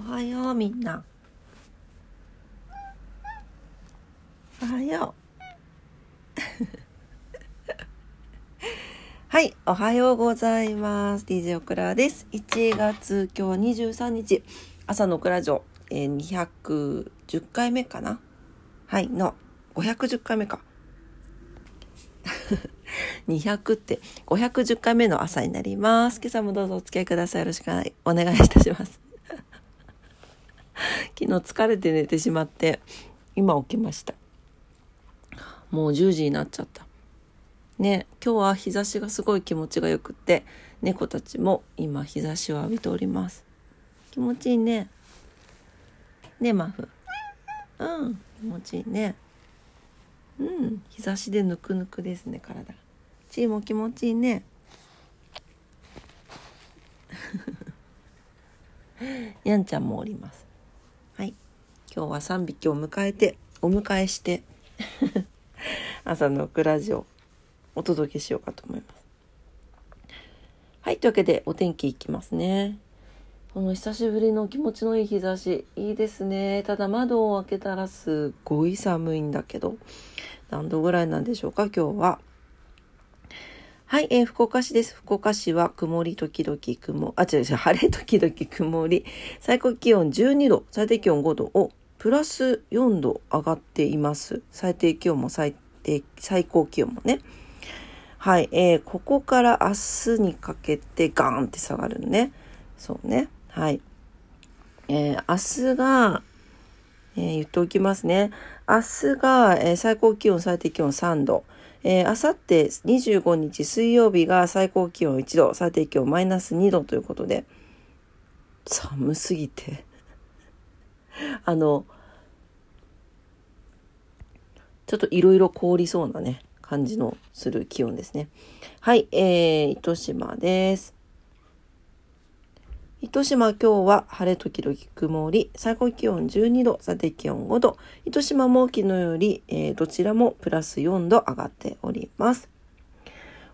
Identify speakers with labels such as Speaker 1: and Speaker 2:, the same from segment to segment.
Speaker 1: おはようみんな。おはよう。はいおはようございます。DJ オクラです。1月今日は23日。朝のオクラ城、えー、210回目かな？はいの510回目か。200って510回目の朝になります。今朝もどうぞお付き合いください。よろしくお願いいたします。昨日疲れて寝てしまって、今起きました。もう10時になっちゃった。ね、今日は日差しがすごい気持ちがよくって、猫たちも今日差しを浴びております。気持ちいいね。ね、マフ。うん、気持ちいいね。うん、日差しでぬくぬくですね、体。チーも気持ちいいね。にゃんちゃんもおります。今日は3匹を迎えて、お迎えして 朝のクラジオお届けしようかと思います。はい。というわけで、お天気いきますね。この久しぶりの気持ちのいい日差し、いいですね。ただ窓を開けたらすごい寒いんだけど、何度ぐらいなんでしょうか、今日は。はい、えー、福岡市です。福岡市は曇り時々曇、あ、違う違う、晴れ時々曇り、最高気温12度、最低気温5度をプラス4度上がっています。最低気温も最低、最高気温もね。はい、えー、ここから明日にかけてガーンって下がるね。そうね。はい。えー、明日が、えー、言っておきますね。明日が、えー、最高気温、最低気温3度。えー、あさって25日水曜日が最高気温1度、最低気温マイナス2度ということで、寒すぎて あの、ちょっといろいろ凍りそうなね、感じのする気温ですね。はい、えー、糸島です。糸島今日は晴れ時々曇り、最高気温12度、最低気温5度。糸島も昨日より、えー、どちらもプラス4度上がっております。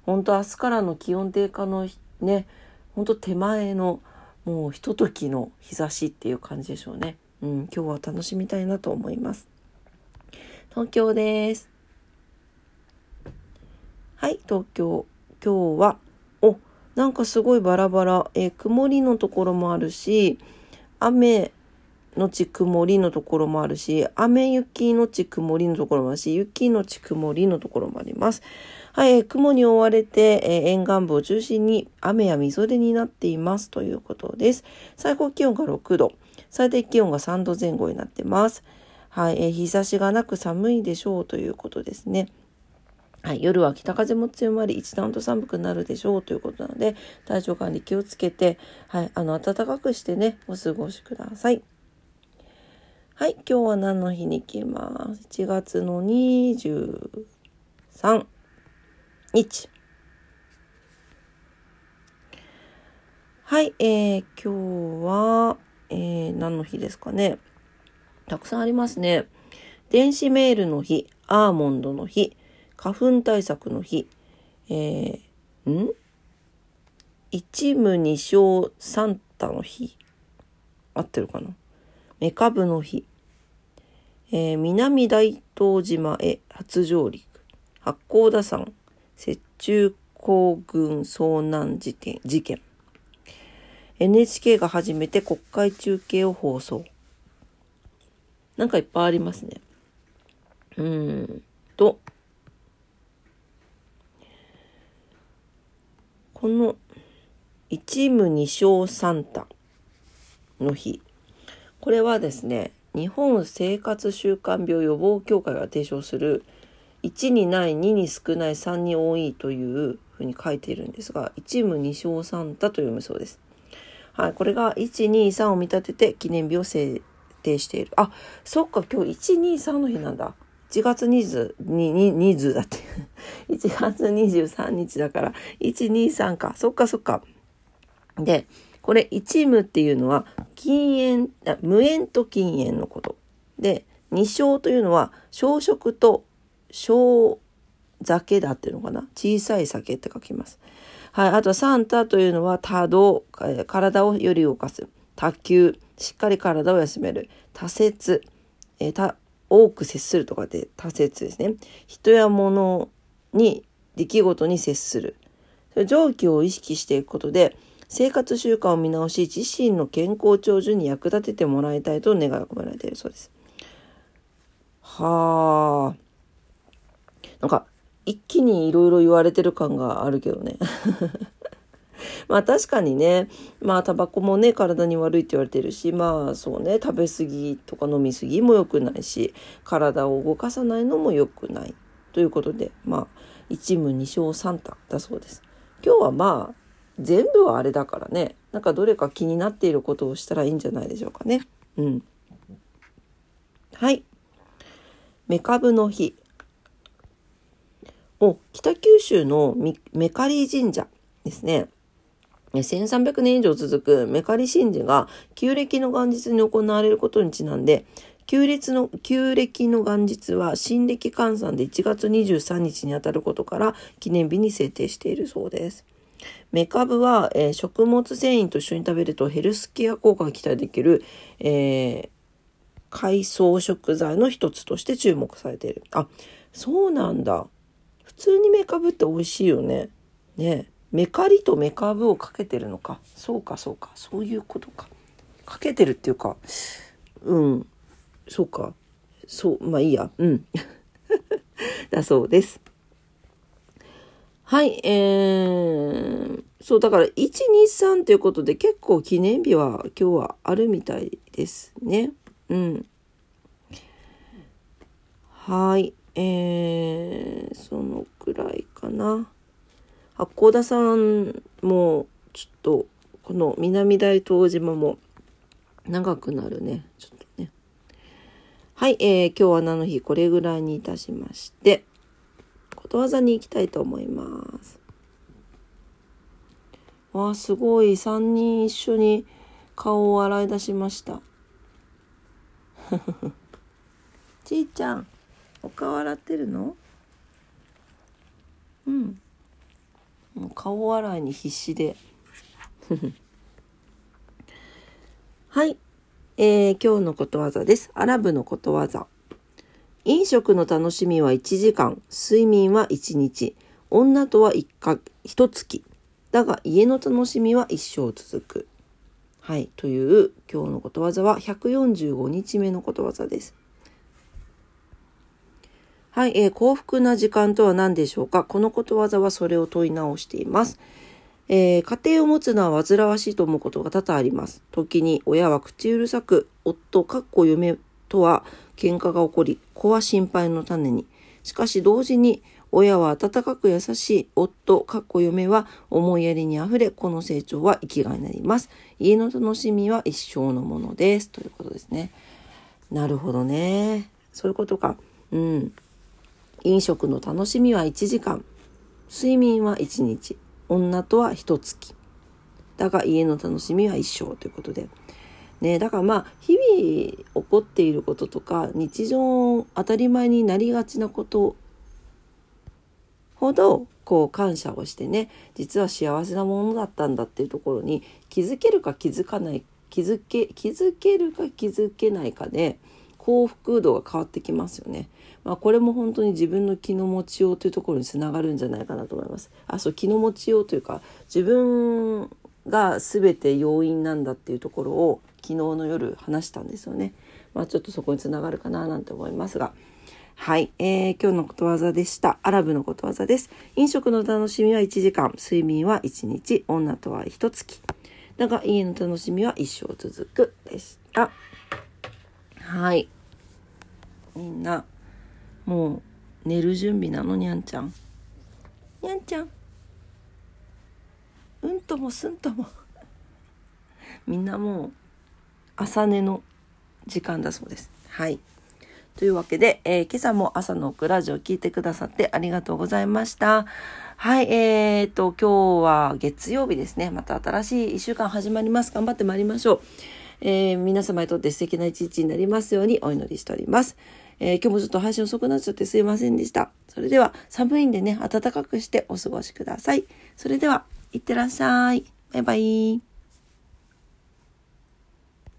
Speaker 1: 本当明日からの気温低下のね、本当手前のもうひとときの日差しっていう感じでしょうね。うん、今日は楽しみたいなと思います。東京です。はい、東京。今日はおなんかすごいバラバラ、え、曇りのところもあるし、雨のち曇りのところもあるし、雨雪のち曇りのところもあるし、雪のち曇りのところもあります。はい、雲に覆われて、えー、沿岸部を中心に雨やみぞれになっていますということです。最高気温が6度、最低気温が3度前後になってます。はい、えー、日差しがなく寒いでしょうということですね。はい、夜は北風も強まり、一段と寒くなるでしょうということなので、体調管理気をつけて、はい、あの、暖かくしてね、お過ごしください。はい、今日は何の日に行きます？1月の23日。はい、えー、今日は、えー、何の日ですかね。たくさんありますね。電子メールの日、アーモンドの日、花粉対策の日、えー、ん？一無二小サンタの日。合ってるかな？メカブの日。えー、南大東島へ初上陸。八甲田山雪中行軍遭難事件。事件 NHK が初めて国会中継を放送。なんかいっぱいありますね。うーんと、この一無二小サンタの日これはですね日本生活習慣病予防協会が提唱する1にない2に少ない3に多いというふうに書いているんですが一無二小サンタと読むそうです。はい、これが123を見立てて記念日を制定している。あ、そっか、今日123の日なんだ。1月20、20だって。1月23日だから、123か。そっかそっか。で、これ、一無っていうのは、禁煙、無煙と禁煙のこと。で、二小というのは、小食と小酒だっていうのかな。小さい酒って書きます。はい。あと、サンタというのは、多動、体をより動かす。多休、しっかり体を休める、多節、えー、た多く接するとかで多節ですね。人や物に、出来事に接する。上記を意識していくことで、生活習慣を見直し、自身の健康長寿に役立ててもらいたいと願いが込められているそうです。はあ。なんか、一気にいろいろ言われてる感があるけどね。まあ確かにね、まあタバコもね、体に悪いって言われてるし、まあそうね、食べ過ぎとか飲み過ぎも良くないし、体を動かさないのも良くない。ということで、まあ、一無二勝三択だそうです。今日はまあ、全部はあれだからね、なんかどれか気になっていることをしたらいいんじゃないでしょうかね。うん。はい。メカブの日。お、北九州のメカリ神社ですね。1300年以上続くメカリ神事が旧暦の元日に行われることにちなんで、旧暦の旧暦の元日は新暦換算で1月23日にあたることから記念日に制定しているそうです。メカブは、えー、食物繊維と一緒に食べるとヘルスケア効果が期待できる、えー、海藻食材の一つとして注目されている。あ、そうなんだ。普通にメカブって美味しいよね。ねメカリとメカブをかけてるのか。そうか、そうか。そういうことか。かけてるっていうか、うん。そうか。そう、まあいいや。うん。だそうです。はい、えー、そう、だから、1、2、3ということで、結構記念日は今日はあるみたいですね。うん。はい、えー、そのくらいかな。八甲田さんもちょっとこの南大東島も長くなるね。ちょっとね。はい、えー、今日は何の日これぐらいにいたしましてことわざに行きたいと思います。わあすごい。3人一緒に顔を洗い出しました。ちいちゃん。お顔洗ってるの？うん。もう顔洗いに必死で。はい、えー、今日のことわざです。アラブのことわざ。飲食の楽しみは1時間。睡眠は1日。女とは1か1月。だが家の楽しみは一生続く。はい。という今日のことわざは145日目のことわざですはい、えー、幸福な時間とは何でしょうか？このことわざはそれを問い直しています。えー、家庭を持つのは煩わしいと思うことが多々あります。時に親は口うるさく、夫、かっこ嫁とは喧嘩が起こり、子は心配の種に。しかし同時に、親は温かく優しい、夫、かっこ嫁は思いやりにあふれ、この成長は生きがいになります。家の楽しみは一生のものです。ということですね。なるほどね。そういうことか。うん。飲食の楽しみは1時間。睡眠は1日。女とは1月。だが家の楽しみは一生ということで。ねだからまあ日々起こっていることとか日常当たり前になりがちなことほどこう感謝をしてね実は幸せなものだったんだっていうところに気づけるか気づかない気づけ気づけるか気づけないかで幸福度が変わってきますよね。まあ、これも本当に自分の気の持ちようというところにつながるんじゃないかなと思います。あそう気の持ちようというか自分が全て要因なんだっていうところを昨日の夜話したんですよね。まあ、ちょっとそこにつながるかななんて思いますが。はい、えー、今日のことわざでした。アラブのことわざです。飲食の楽しみは1時間、睡眠は1日、女とは1月。だが家の楽しみは一生続くでした。はい。みんなもう寝る準備なのにゃんちゃんにゃんちゃんうんともすんともみんなもう朝寝の時間だそうですはいというわけで、えー、今朝も朝のクラジオ聞いてくださってありがとうございました。はい、えーと、今日は月曜日ですね。また新しい1週間始まります。頑張ってまいりましょう。えー、皆様にとって素敵な一日になりますようにお祈りしております。えー、今日もちょっと配信遅くなっちゃってすいませんでした。それでは寒いんでね、暖かくしてお過ごしください。それでは、いってらっしゃい。バイバイ。